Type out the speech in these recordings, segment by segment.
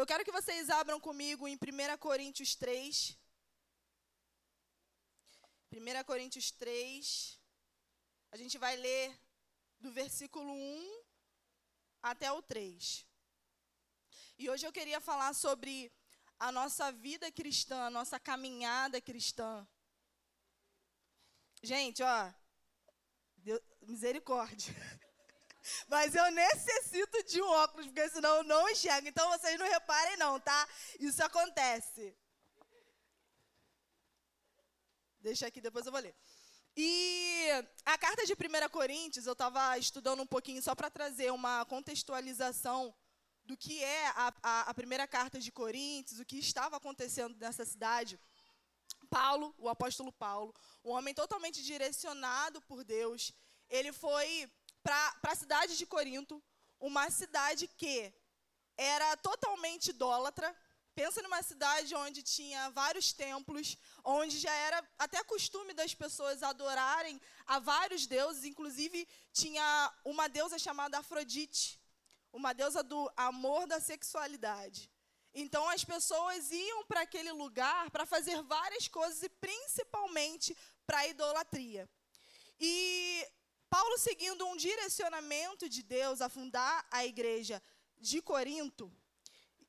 Eu quero que vocês abram comigo em 1 Coríntios 3. 1 Coríntios 3. A gente vai ler do versículo 1 até o 3. E hoje eu queria falar sobre a nossa vida cristã, a nossa caminhada cristã. Gente, ó, Deus, misericórdia. Mas eu necessito de um óculos, porque senão eu não enxergo. Então vocês não reparem, não, tá? Isso acontece. Deixa aqui, depois eu vou ler. E a carta de 1 Coríntios, eu estava estudando um pouquinho só para trazer uma contextualização do que é a, a, a, primeira carta de Coríntios, o que estava acontecendo nessa cidade. Paulo, o apóstolo Paulo, um homem totalmente direcionado por Deus, ele foi para a cidade de Corinto, uma cidade que era totalmente idólatra. Pensa numa cidade onde tinha vários templos, onde já era até costume das pessoas adorarem a vários deuses, inclusive tinha uma deusa chamada Afrodite, uma deusa do amor da sexualidade. Então as pessoas iam para aquele lugar para fazer várias coisas e principalmente para idolatria. E Paulo, seguindo um direcionamento de Deus a fundar a igreja de Corinto,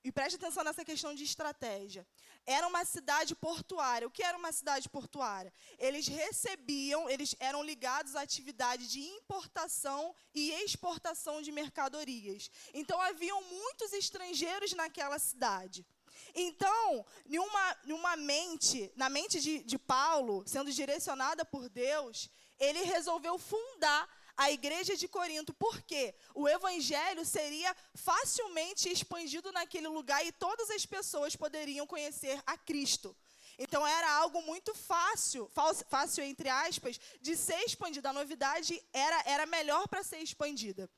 e preste atenção nessa questão de estratégia. Era uma cidade portuária. O que era uma cidade portuária? Eles recebiam, eles eram ligados à atividade de importação e exportação de mercadorias. Então haviam muitos estrangeiros naquela cidade. Então, numa, numa mente, na mente de, de Paulo, sendo direcionada por Deus, ele resolveu fundar a igreja de Corinto, porque o evangelho seria facilmente expandido naquele lugar e todas as pessoas poderiam conhecer a Cristo. Então era algo muito fácil, fácil entre aspas, de ser expandido. A novidade era, era melhor para ser expandida.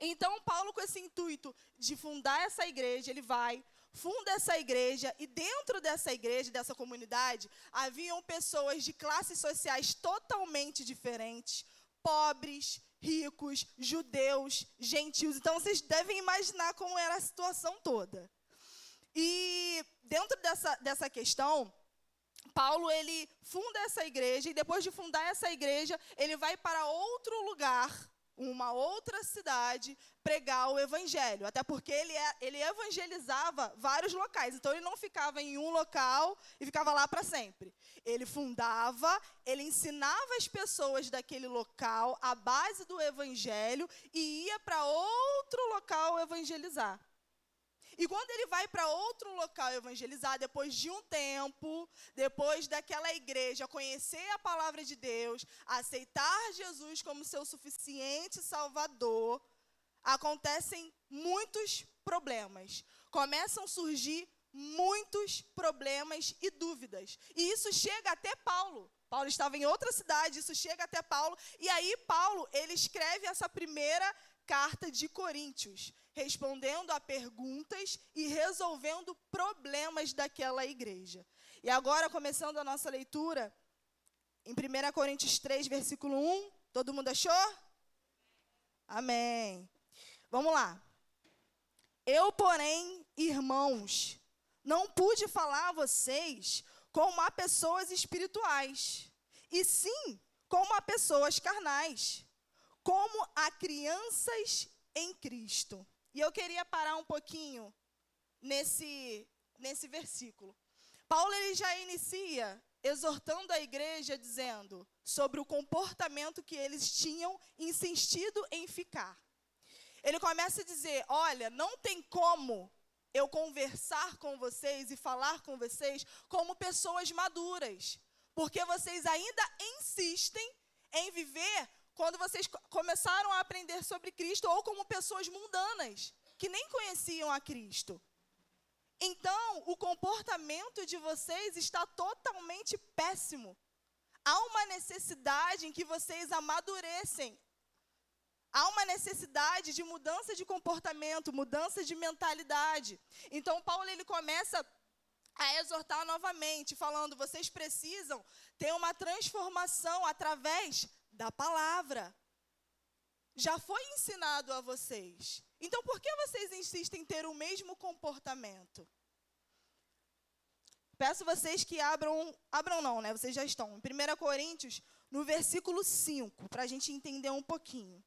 Então Paulo, com esse intuito de fundar essa igreja, ele vai, funda essa igreja e dentro dessa igreja, dessa comunidade, haviam pessoas de classes sociais totalmente diferentes, pobres, ricos, judeus, gentios. Então vocês devem imaginar como era a situação toda. E dentro dessa, dessa questão, Paulo ele funda essa igreja e depois de fundar essa igreja, ele vai para outro lugar uma outra cidade pregar o evangelho. Até porque ele, é, ele evangelizava vários locais. Então ele não ficava em um local e ficava lá para sempre. Ele fundava, ele ensinava as pessoas daquele local a base do evangelho e ia para outro local evangelizar. E quando ele vai para outro local evangelizar, depois de um tempo, depois daquela igreja conhecer a palavra de Deus, aceitar Jesus como seu suficiente Salvador, acontecem muitos problemas. Começam a surgir muitos problemas e dúvidas. E isso chega até Paulo. Paulo estava em outra cidade, isso chega até Paulo. E aí Paulo, ele escreve essa primeira carta de Coríntios respondendo a perguntas e resolvendo problemas daquela igreja. E agora, começando a nossa leitura, em 1 Coríntios 3, versículo 1, todo mundo achou? Amém. Vamos lá. Eu, porém, irmãos, não pude falar a vocês como a pessoas espirituais, e sim como a pessoas carnais, como a crianças em Cristo. E eu queria parar um pouquinho nesse, nesse versículo. Paulo ele já inicia exortando a igreja dizendo sobre o comportamento que eles tinham insistido em ficar. Ele começa a dizer: "Olha, não tem como eu conversar com vocês e falar com vocês como pessoas maduras, porque vocês ainda insistem em viver quando vocês começaram a aprender sobre Cristo ou como pessoas mundanas, que nem conheciam a Cristo. Então, o comportamento de vocês está totalmente péssimo. Há uma necessidade em que vocês amadurecem. Há uma necessidade de mudança de comportamento, mudança de mentalidade. Então, Paulo ele começa a exortar novamente, falando: vocês precisam ter uma transformação através da palavra. Já foi ensinado a vocês. Então por que vocês insistem em ter o mesmo comportamento? Peço vocês que abram, abram não, né? Vocês já estão. Em 1 Coríntios, no versículo 5, para a gente entender um pouquinho.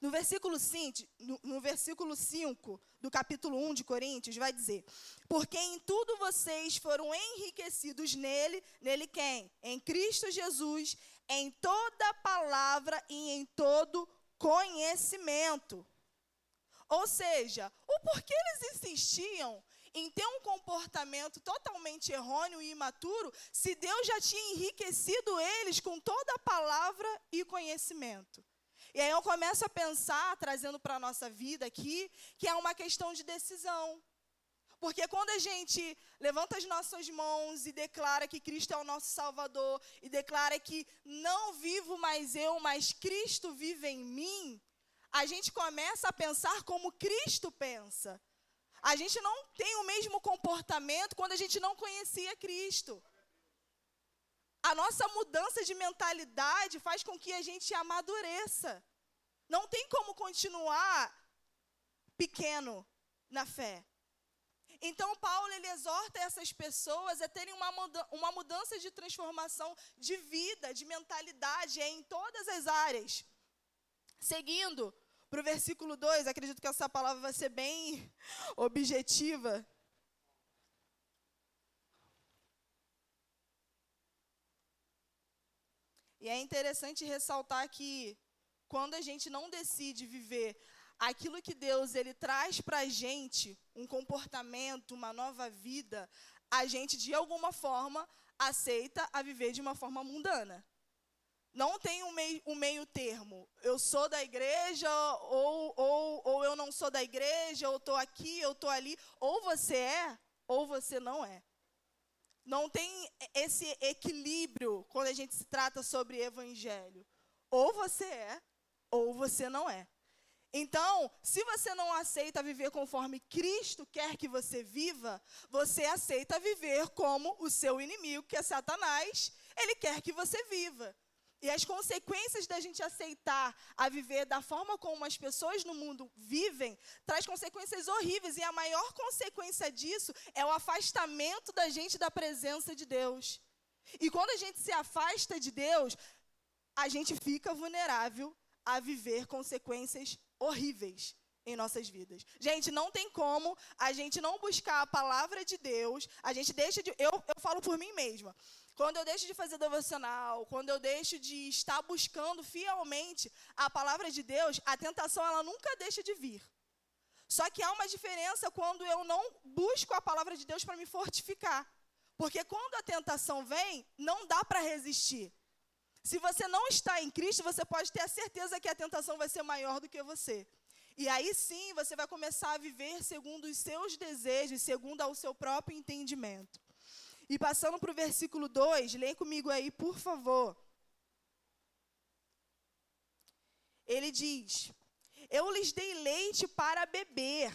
No versículo, 5, no, no versículo 5 do capítulo 1 de Coríntios, vai dizer: Porque em tudo vocês foram enriquecidos nele, nele quem? Em Cristo Jesus, em toda palavra e em todo conhecimento. Ou seja, o porquê eles insistiam em ter um comportamento totalmente errôneo e imaturo, se Deus já tinha enriquecido eles com toda a palavra e conhecimento. E aí eu começo a pensar, trazendo para a nossa vida aqui, que é uma questão de decisão. Porque quando a gente levanta as nossas mãos e declara que Cristo é o nosso Salvador, e declara que não vivo mais eu, mas Cristo vive em mim, a gente começa a pensar como Cristo pensa. A gente não tem o mesmo comportamento quando a gente não conhecia Cristo. A nossa mudança de mentalidade faz com que a gente amadureça. Não tem como continuar pequeno na fé. Então, Paulo ele exorta essas pessoas a terem uma, muda uma mudança de transformação de vida, de mentalidade, em todas as áreas. Seguindo para o versículo 2, acredito que essa palavra vai ser bem objetiva. E é interessante ressaltar que quando a gente não decide viver aquilo que Deus ele traz para a gente, um comportamento, uma nova vida, a gente de alguma forma aceita a viver de uma forma mundana. Não tem um meio, um meio termo. Eu sou da igreja, ou, ou, ou eu não sou da igreja, ou estou aqui, eu estou ali. Ou você é, ou você não é. Não tem esse equilíbrio quando a gente se trata sobre evangelho. Ou você é, ou você não é. Então, se você não aceita viver conforme Cristo quer que você viva, você aceita viver como o seu inimigo, que é Satanás, ele quer que você viva. E as consequências da gente aceitar a viver da forma como as pessoas no mundo vivem, traz consequências horríveis. E a maior consequência disso é o afastamento da gente da presença de Deus. E quando a gente se afasta de Deus, a gente fica vulnerável a viver consequências horríveis em nossas vidas. Gente, não tem como a gente não buscar a palavra de Deus, a gente deixa de. Eu, eu falo por mim mesma. Quando eu deixo de fazer devocional, quando eu deixo de estar buscando fielmente a palavra de Deus, a tentação ela nunca deixa de vir. Só que há uma diferença quando eu não busco a palavra de Deus para me fortificar. Porque quando a tentação vem, não dá para resistir. Se você não está em Cristo, você pode ter a certeza que a tentação vai ser maior do que você. E aí sim você vai começar a viver segundo os seus desejos, segundo ao seu próprio entendimento. E passando para o versículo 2, leia comigo aí, por favor. Ele diz: Eu lhes dei leite para beber,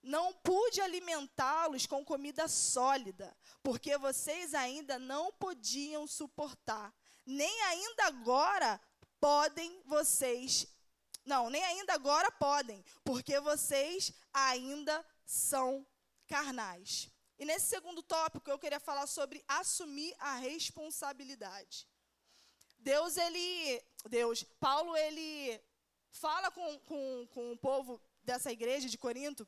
não pude alimentá-los com comida sólida, porque vocês ainda não podiam suportar nem ainda agora podem vocês. Não, nem ainda agora podem, porque vocês ainda são carnais. E nesse segundo tópico eu queria falar sobre assumir a responsabilidade. Deus, ele. Deus, Paulo, ele fala com, com, com o povo dessa igreja de Corinto.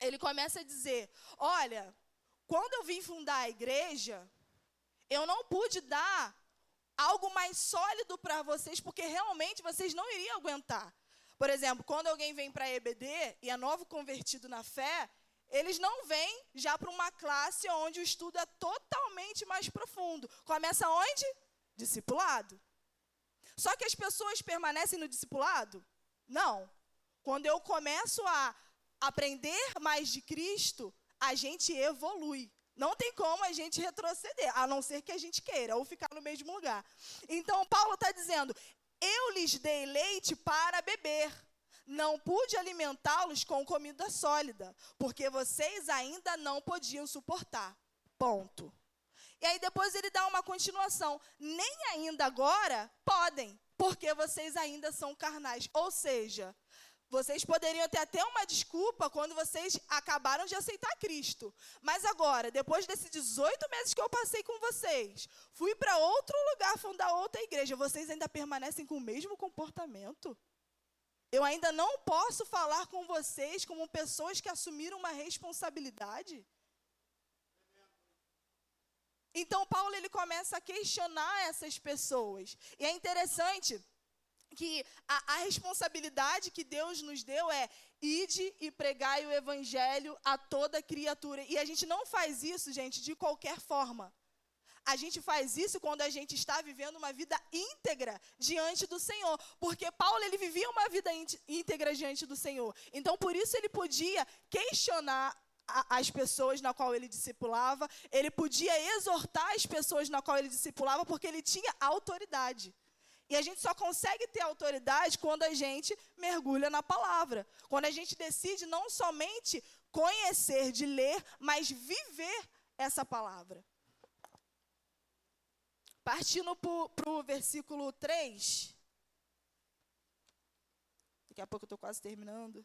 Ele começa a dizer: Olha, quando eu vim fundar a igreja, eu não pude dar algo mais sólido para vocês, porque realmente vocês não iriam aguentar. Por exemplo, quando alguém vem para a EBD e é novo convertido na fé, eles não vêm já para uma classe onde o estudo é totalmente mais profundo. Começa onde? Discipulado. Só que as pessoas permanecem no discipulado? Não. Quando eu começo a aprender mais de Cristo, a gente evolui. Não tem como a gente retroceder, a não ser que a gente queira, ou ficar no mesmo lugar. Então, Paulo está dizendo: Eu lhes dei leite para beber, não pude alimentá-los com comida sólida, porque vocês ainda não podiam suportar. Ponto. E aí depois ele dá uma continuação. Nem ainda agora podem, porque vocês ainda são carnais. Ou seja, vocês poderiam ter até uma desculpa quando vocês acabaram de aceitar Cristo. Mas agora, depois desses 18 meses que eu passei com vocês, fui para outro lugar fundar outra igreja, vocês ainda permanecem com o mesmo comportamento? Eu ainda não posso falar com vocês como pessoas que assumiram uma responsabilidade? Então Paulo ele começa a questionar essas pessoas. E é interessante que a, a, responsabilidade que Deus nos deu é ide e pregai o evangelho a toda criatura. E a gente não faz isso, gente, de qualquer forma. A gente faz isso quando a gente está vivendo uma vida íntegra diante do Senhor, porque Paulo ele vivia uma vida íntegra diante do Senhor. Então por isso ele podia questionar as pessoas na qual ele discipulava, ele podia exortar as pessoas na qual ele discipulava, porque ele tinha autoridade. E a gente só consegue ter autoridade quando a gente mergulha na palavra. Quando a gente decide não somente conhecer, de ler, mas viver essa palavra. Partindo para o versículo 3. Daqui a pouco eu estou quase terminando.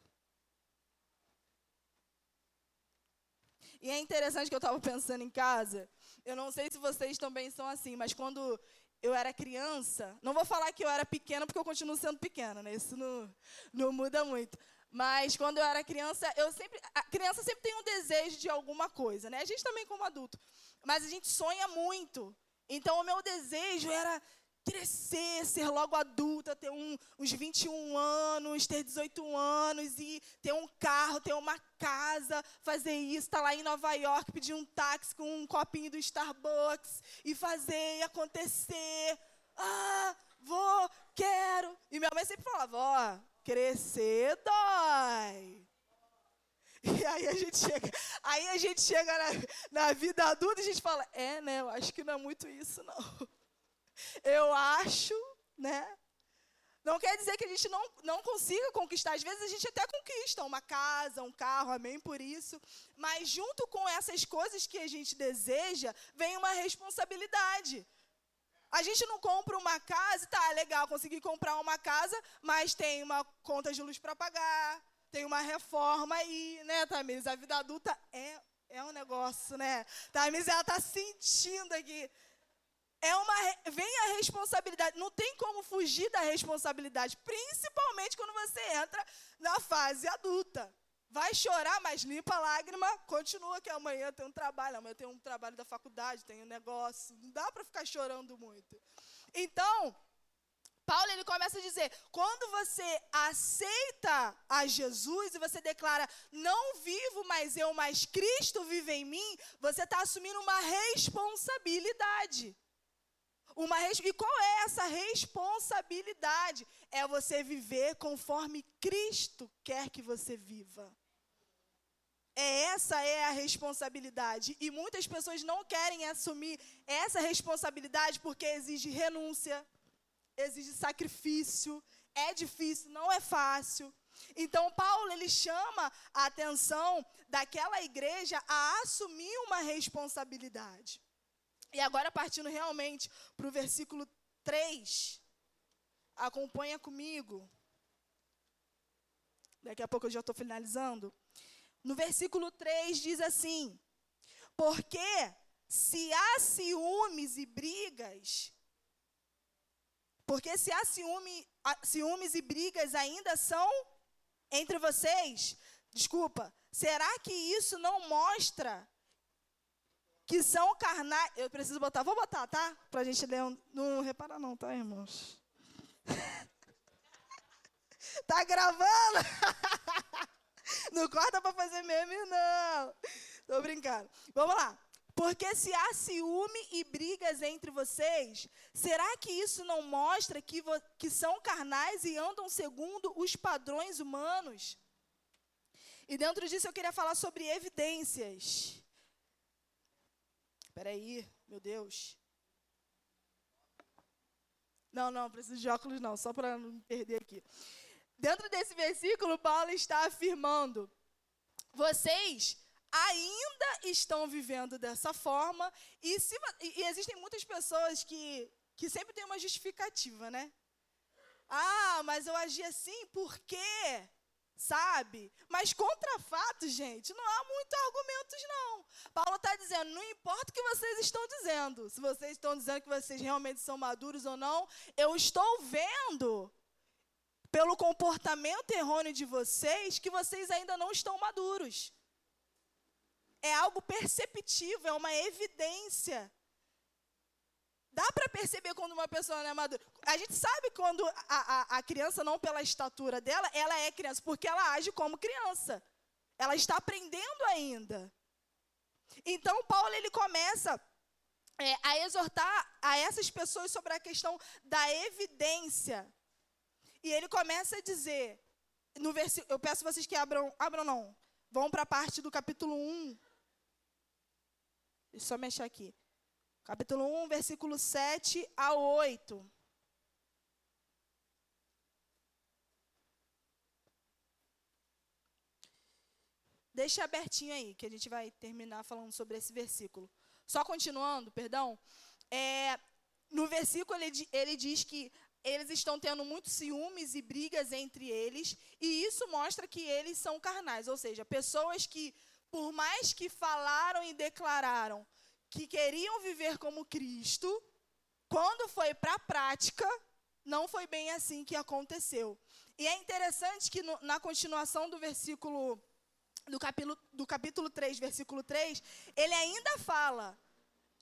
E é interessante que eu estava pensando em casa. Eu não sei se vocês também são assim, mas quando eu era criança, não vou falar que eu era pequena, porque eu continuo sendo pequena, né? Isso não, não muda muito. Mas quando eu era criança, eu sempre. A criança sempre tem um desejo de alguma coisa, né? A gente também como adulto. Mas a gente sonha muito. Então o meu desejo era crescer, ser logo adulta, ter um, uns 21 anos, ter 18 anos e ter um carro, ter uma casa, fazer isso, estar tá lá em Nova York, pedir um táxi com um copinho do Starbucks e fazer e acontecer. Ah, vou, quero. E minha mãe sempre falava, ó, crescer dói. E aí a gente chega, aí a gente chega na, na vida adulta e a gente fala, é, né, eu acho que não é muito isso, não. Eu acho, né? Não quer dizer que a gente não, não consiga conquistar. Às vezes a gente até conquista uma casa, um carro, amém por isso. Mas junto com essas coisas que a gente deseja, vem uma responsabilidade. A gente não compra uma casa, tá legal, consegui comprar uma casa, mas tem uma conta de luz para pagar, tem uma reforma aí, né, Tamires? A vida adulta é, é um negócio, né? Tamires, ela tá sentindo aqui é uma vem a responsabilidade, não tem como fugir da responsabilidade, principalmente quando você entra na fase adulta. Vai chorar, mas limpa a lágrima, continua que amanhã tem um trabalho, amanhã tem um trabalho da faculdade, tem um negócio, não dá para ficar chorando muito. Então, Paulo ele começa a dizer: quando você aceita a Jesus e você declara, não vivo mais eu, mas Cristo vive em mim, você está assumindo uma responsabilidade. Uma. E qual é essa responsabilidade? É você viver conforme Cristo quer que você viva. É essa é a responsabilidade. E muitas pessoas não querem assumir essa responsabilidade porque exige renúncia, exige sacrifício, é difícil, não é fácil. Então Paulo ele chama a atenção daquela igreja a assumir uma responsabilidade. E agora, partindo realmente para o versículo 3, acompanha comigo. Daqui a pouco eu já estou finalizando. No versículo 3 diz assim: Porque se há ciúmes e brigas, porque se há ciúme, ciúmes e brigas ainda são entre vocês, desculpa, será que isso não mostra que são carnais. Eu preciso botar, vou botar, tá? Para a gente ler. Um, não repara, não, tá, irmãos? tá gravando? não corta para fazer meme, não. Tô brincando. Vamos lá. Porque se há ciúme e brigas entre vocês, será que isso não mostra que, que são carnais e andam segundo os padrões humanos? E dentro disso eu queria falar sobre evidências. Espera aí, meu Deus. Não, não, preciso de óculos não, só para não perder aqui. Dentro desse versículo, Paulo está afirmando: vocês ainda estão vivendo dessa forma, e, se, e existem muitas pessoas que, que sempre têm uma justificativa, né? Ah, mas eu agi assim por quê? Sabe? Mas contra fatos, gente, não há muitos argumentos, não. Paulo está dizendo: não importa o que vocês estão dizendo, se vocês estão dizendo que vocês realmente são maduros ou não, eu estou vendo, pelo comportamento errôneo de vocês, que vocês ainda não estão maduros. É algo perceptível, é uma evidência. Dá para perceber quando uma pessoa não é madura. A gente sabe quando a, a, a, criança, não pela estatura dela, ela é criança, porque ela age como criança. Ela está aprendendo ainda. Então, Paulo ele começa é, a exortar a essas pessoas sobre a questão da evidência. E ele começa a dizer, no versículo, eu peço vocês que abram, abram não, vão para a parte do capítulo 1. Deixa eu só mexer aqui capítulo 1, versículo 7 a 8. Deixa abertinho aí, que a gente vai terminar falando sobre esse versículo. Só continuando, perdão. É, no versículo ele, ele diz que eles estão tendo muitos ciúmes e brigas entre eles, e isso mostra que eles são carnais, ou seja, pessoas que, por mais que falaram e declararam que queriam viver como Cristo, quando foi para a prática, não foi bem assim que aconteceu. E é interessante que no, na continuação do versículo do capítulo, do capítulo 3, versículo 3, ele ainda fala: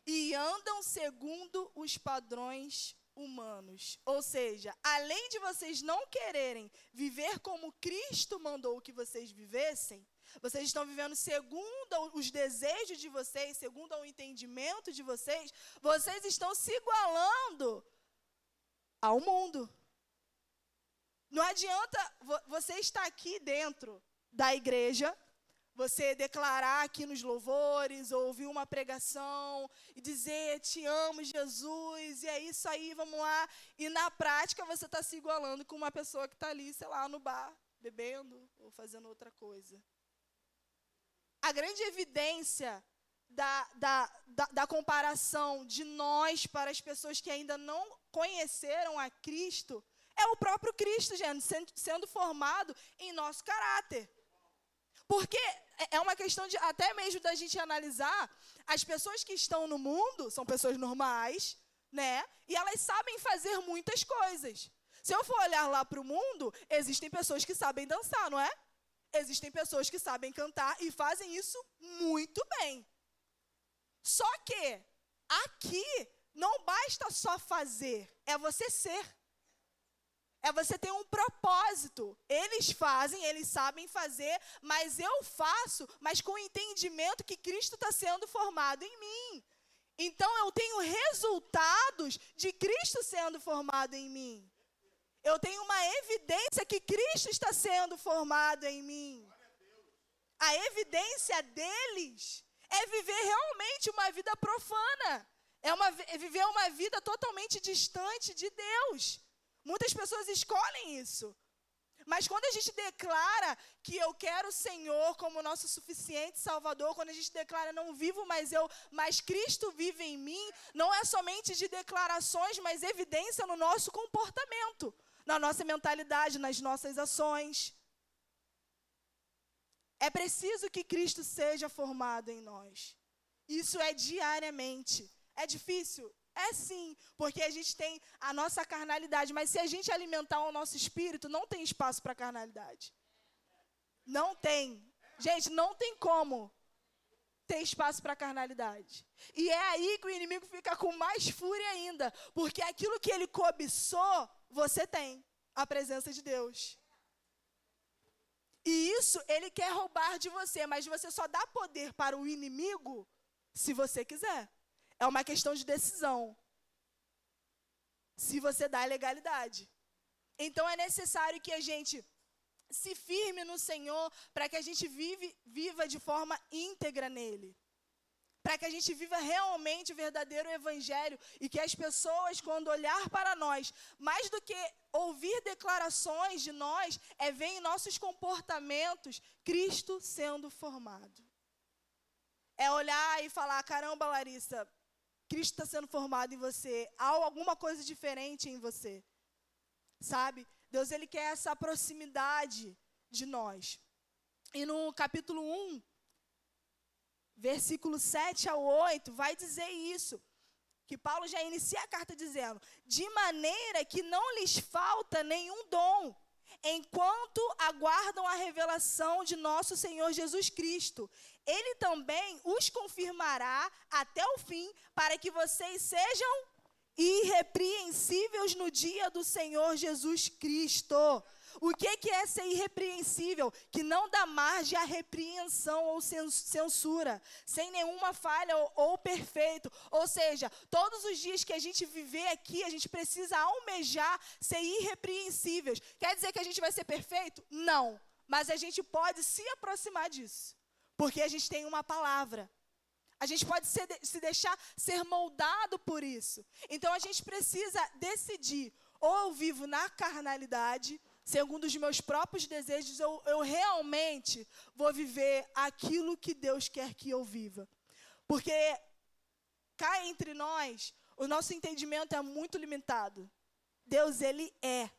e andam segundo os padrões humanos. Ou seja, além de vocês não quererem viver como Cristo mandou que vocês vivessem, vocês estão vivendo segundo os desejos de vocês, segundo o entendimento de vocês, vocês estão se igualando ao mundo. Não adianta você estar aqui dentro da igreja, você declarar aqui nos louvores, ou ouvir uma pregação e dizer te amo, Jesus, e é isso aí, vamos lá. E na prática você está se igualando com uma pessoa que está ali, sei lá, no bar, bebendo ou fazendo outra coisa a grande evidência da, da, da, da, comparação de nós para as pessoas que ainda não conheceram a Cristo é o próprio Cristo, gente, sendo, formado em nosso caráter. Porque é, é uma questão de até mesmo da gente analisar as pessoas que estão no mundo são pessoas normais, né? E elas sabem fazer muitas coisas. Se eu for olhar lá para o mundo, existem pessoas que sabem dançar, não é? Existem pessoas que sabem cantar e fazem isso muito bem. Só que aqui não basta só fazer, é você ser. É você ter um propósito. Eles fazem, eles sabem fazer, mas eu faço, mas com o entendimento que Cristo está sendo formado em mim. Então eu tenho resultados de Cristo sendo formado em mim. Eu tenho uma evidência que Cristo está sendo formado em mim. A evidência deles é viver realmente uma vida profana. É, uma, é viver uma vida totalmente distante de Deus. Muitas pessoas escolhem isso. Mas quando a gente declara que eu quero o Senhor como nosso suficiente Salvador, quando a gente declara não vivo mais eu, mas Cristo vive em mim, não é somente de declarações, mas evidência no nosso comportamento na nossa mentalidade, nas nossas ações. É preciso que Cristo seja formado em nós. Isso é diariamente. É difícil? É sim, porque a gente tem a nossa carnalidade, mas se a gente alimentar o nosso espírito, não tem espaço para carnalidade. Não tem. Gente, não tem como ter espaço para carnalidade. E é aí que o inimigo fica com mais fúria ainda, porque aquilo que ele cobiçou, você tem a presença de Deus. E isso ele quer roubar de você, mas você só dá poder para o inimigo se você quiser. É uma questão de decisão. Se você dá legalidade. Então é necessário que a gente se firme no Senhor para que a gente vive, viva de forma íntegra nele para que a gente viva realmente o verdadeiro evangelho e que as pessoas, quando olhar para nós, mais do que ouvir declarações de nós, é ver em nossos comportamentos Cristo sendo formado. É olhar e falar: caramba, Larissa, Cristo está sendo formado em você, há alguma coisa diferente em você. sabe? Deus ele quer essa proximidade de nós. E no capítulo 1, versículo 7 ao 8, vai dizer isso. Que Paulo já inicia a carta dizendo: De maneira que não lhes falta nenhum dom, enquanto aguardam a revelação de nosso Senhor Jesus Cristo. Ele também os confirmará até o fim, para que vocês sejam irrepreensíveis no dia do Senhor Jesus Cristo. O que, é ser irrepreensível? Que não dá margem à repreensão ou censura, sem nenhuma falha ou, ou perfeito. Ou seja, todos os dias que a gente viver aqui, a gente precisa almejar ser irrepreensíveis. Quer dizer que a gente vai ser perfeito? Não. Mas a gente pode se aproximar disso. Porque a gente tem uma palavra. A gente pode ser, se deixar ser moldado por isso. Então a gente precisa decidir: ou eu vivo na carnalidade, segundo os meus próprios desejos, eu, eu realmente vou viver aquilo que Deus quer que eu viva. Porque cá entre nós, o nosso entendimento é muito limitado. Deus, Ele é.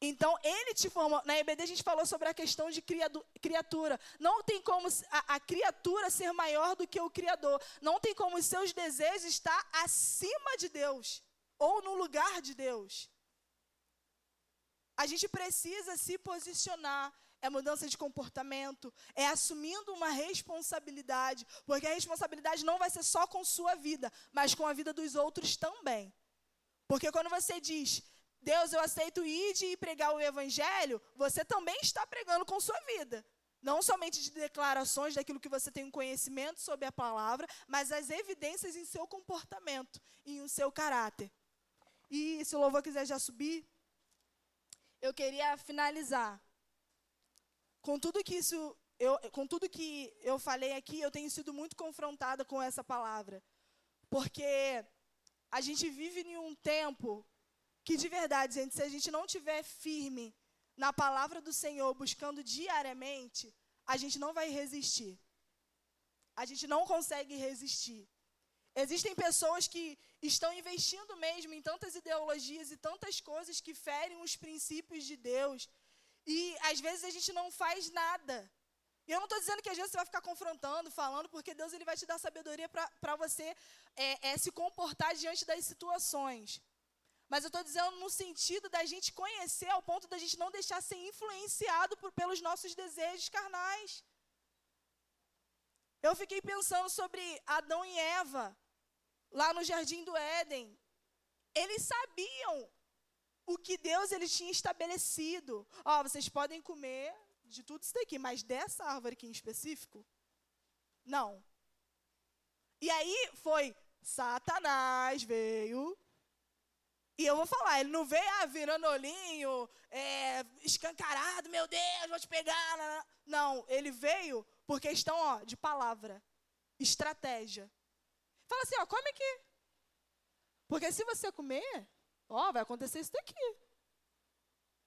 Então, Ele te formou. Na EBD a gente falou sobre a questão de criatura. Não tem como a, a criatura ser maior do que o Criador. Não tem como os seus desejos estar acima de Deus. Ou no lugar de Deus. A gente precisa se posicionar. É mudança de comportamento, é assumindo uma responsabilidade, porque a responsabilidade não vai ser só com sua vida, mas com a vida dos outros também. Porque quando você diz, Deus, eu aceito ir e pregar o evangelho, você também está pregando com sua vida. Não somente de declarações daquilo que você tem um conhecimento sobre a palavra, mas as evidências em seu comportamento, em seu caráter. E se o louvor quiser já subir, eu queria finalizar. Com tudo que isso, eu, com tudo que eu falei aqui, eu tenho sido muito confrontada com essa palavra. Porque a gente vive em um tempo que de verdade, gente, se a gente não tiver firme na palavra do Senhor, buscando diariamente, a gente não vai resistir. A gente não consegue resistir. Existem pessoas que estão investindo mesmo em tantas ideologias e tantas coisas que ferem os princípios de Deus. E às vezes a gente não faz nada. E eu não estou dizendo que às vezes você vai ficar confrontando, falando, porque Deus ele vai te dar sabedoria para você é, é, se comportar diante das situações. Mas eu estou dizendo no sentido da gente conhecer ao ponto da gente não deixar ser influenciado por, pelos nossos desejos carnais. Eu fiquei pensando sobre Adão e Eva lá no jardim do Éden, eles sabiam o que Deus ele tinha estabelecido. Ó, oh, vocês podem comer de tudo isso daqui, mas dessa árvore aqui em específico, não. E aí foi Satanás veio e eu vou falar, ele não veio ah, virando olhinho, é, escancarado, meu Deus, vou te pegar. Não, ele veio por questão ó, de palavra, estratégia. Fala assim, ó, come aqui. Porque se você comer, ó, vai acontecer isso daqui.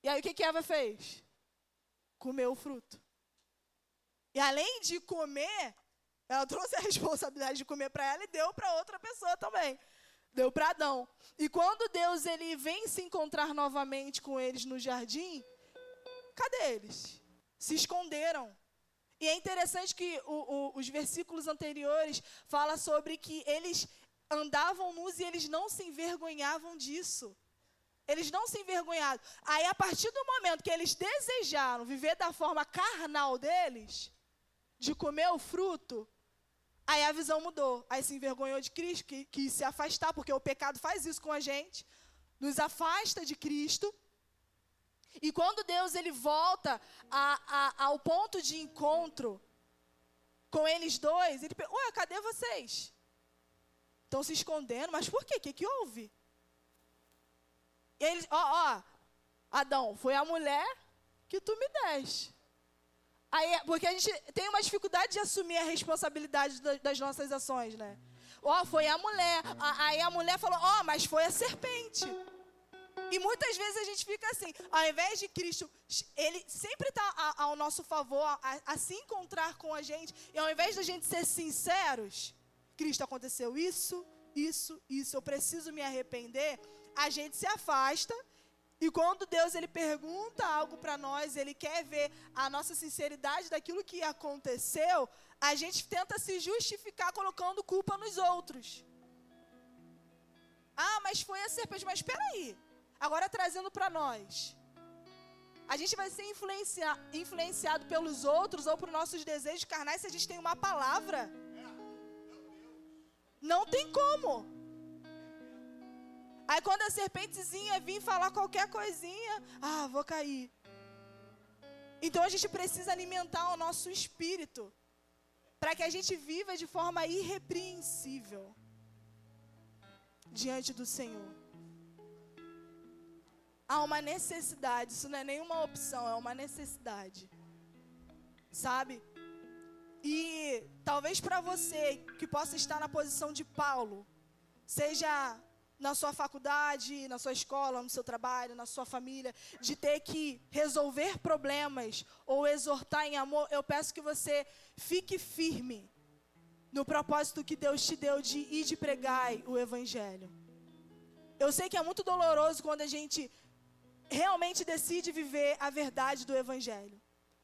E aí o que, que Eva fez? Comeu o fruto. E além de comer, ela trouxe a responsabilidade de comer para ela e deu para outra pessoa também. Deu para Adão. E quando Deus ele vem se encontrar novamente com eles no jardim, cadê eles? Se esconderam. E é interessante que o, o, os versículos anteriores falam sobre que eles andavam nus e eles não se envergonhavam disso. Eles não se envergonharam. Aí, a partir do momento que eles desejaram viver da forma carnal deles, de comer o fruto, aí a visão mudou. Aí se envergonhou de Cristo, que se afastar, porque o pecado faz isso com a gente, nos afasta de Cristo. E quando Deus ele volta a, a, ao ponto de encontro com eles dois, ele pergunta, ué, cadê vocês? Estão se escondendo, mas por quê? O que, que houve? E eles, ó, ó, Adão, foi a mulher que tu me deste. Aí, porque a gente tem uma dificuldade de assumir a responsabilidade das nossas ações, né? Ó, foi a mulher. Aí a mulher falou, ó, mas foi a serpente. E muitas vezes a gente fica assim, ao invés de Cristo, ele sempre está ao nosso favor, a, a, se encontrar com a gente, e ao invés da gente ser sinceros, Cristo aconteceu isso, isso, isso, eu preciso me arrepender, a gente se afasta E quando Deus ele pergunta algo para nós, ele quer ver a nossa sinceridade daquilo que aconteceu, a gente tenta se justificar colocando culpa nos outros. Ah, mas foi a serpente, mas espera aí. Agora trazendo para nós. A gente vai ser influencia, influenciado pelos outros ou por nossos desejos carnais se a gente tem uma palavra. Não tem como. Aí quando a serpentezinha vir falar qualquer coisinha, ah, vou cair. Então a gente precisa alimentar o nosso espírito para que a gente viva de forma irrepreensível diante do Senhor. Há uma necessidade, isso não é nenhuma opção, é uma necessidade. Sabe? E talvez para você que possa estar na posição de Paulo, seja na sua faculdade, na sua escola, no seu trabalho, na sua família, de ter que resolver problemas ou exortar em amor, eu peço que você fique firme no propósito que Deus te deu de ir de pregar o evangelho. Eu sei que é muito doloroso quando a gente realmente decide viver a verdade do evangelho.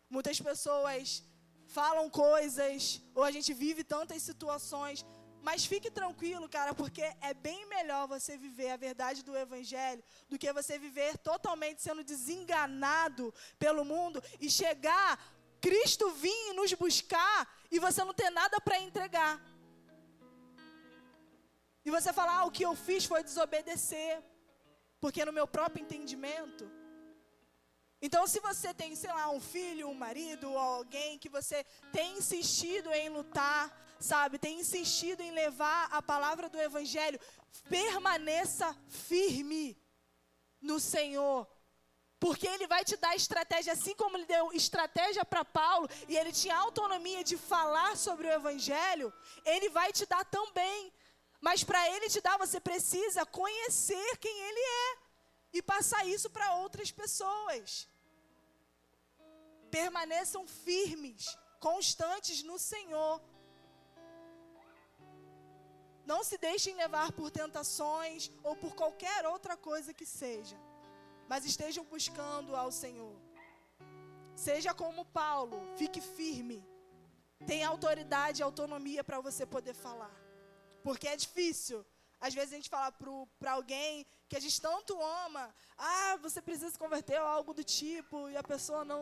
Muitas pessoas falam coisas ou a gente vive tantas situações mas fique tranquilo, cara, porque é bem melhor você viver a verdade do Evangelho do que você viver totalmente sendo desenganado pelo mundo e chegar, Cristo vir e nos buscar e você não ter nada para entregar. E você falar, ah, o que eu fiz foi desobedecer, porque no meu próprio entendimento. Então, se você tem, sei lá, um filho, um marido, ou alguém que você tem insistido em lutar, sabe, tem insistido em levar a palavra do Evangelho, permaneça firme no Senhor. Porque Ele vai te dar estratégia, assim como Ele deu estratégia para Paulo, e Ele tinha autonomia de falar sobre o Evangelho, Ele vai te dar também. Mas para Ele te dar, você precisa conhecer quem Ele é e passar isso para outras pessoas. Permaneçam firmes, constantes no Senhor. Não se deixem levar por tentações ou por qualquer outra coisa que seja, mas estejam buscando ao Senhor. Seja como Paulo, fique firme. Tem autoridade e autonomia para você poder falar. Porque é difícil. Às vezes a gente fala para alguém que a gente tanto ama, ah, você precisa se converter ou algo do tipo, e a pessoa não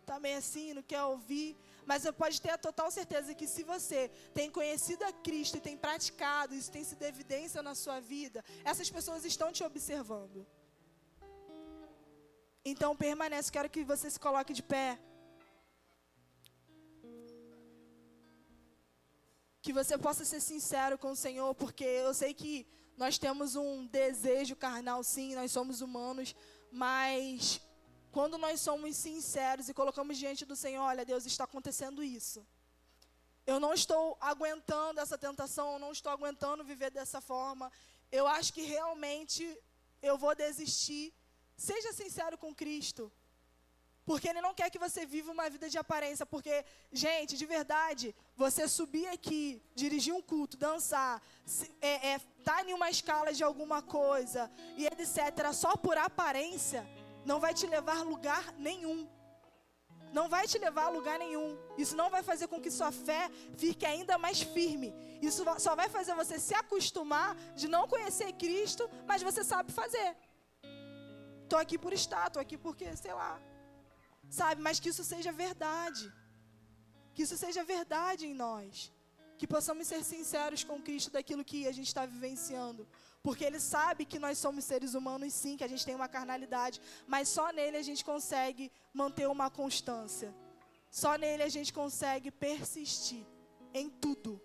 está meio assim, não quer ouvir. Mas você pode ter a total certeza que se você tem conhecido a Cristo e tem praticado, isso tem sido evidência na sua vida, essas pessoas estão te observando. Então permanece, quero que você se coloque de pé. Que você possa ser sincero com o Senhor, porque eu sei que nós temos um desejo carnal, sim, nós somos humanos, mas quando nós somos sinceros e colocamos diante do Senhor, olha, Deus, está acontecendo isso. Eu não estou aguentando essa tentação, eu não estou aguentando viver dessa forma. Eu acho que realmente eu vou desistir. Seja sincero com Cristo. Porque Ele não quer que você viva uma vida de aparência. Porque, gente, de verdade, você subir aqui, dirigir um culto, dançar, é, é, tá em uma escala de alguma coisa e etc., só por aparência, não vai te levar a lugar nenhum. Não vai te levar a lugar nenhum. Isso não vai fazer com que sua fé fique ainda mais firme. Isso só vai fazer você se acostumar de não conhecer Cristo, mas você sabe fazer. Estou aqui por estar, estou aqui porque, sei lá. Sabe, mas que isso seja verdade. Que isso seja verdade em nós. Que possamos ser sinceros com Cristo daquilo que a gente está vivenciando. Porque Ele sabe que nós somos seres humanos, sim, que a gente tem uma carnalidade, mas só nele a gente consegue manter uma constância. Só nele a gente consegue persistir em tudo.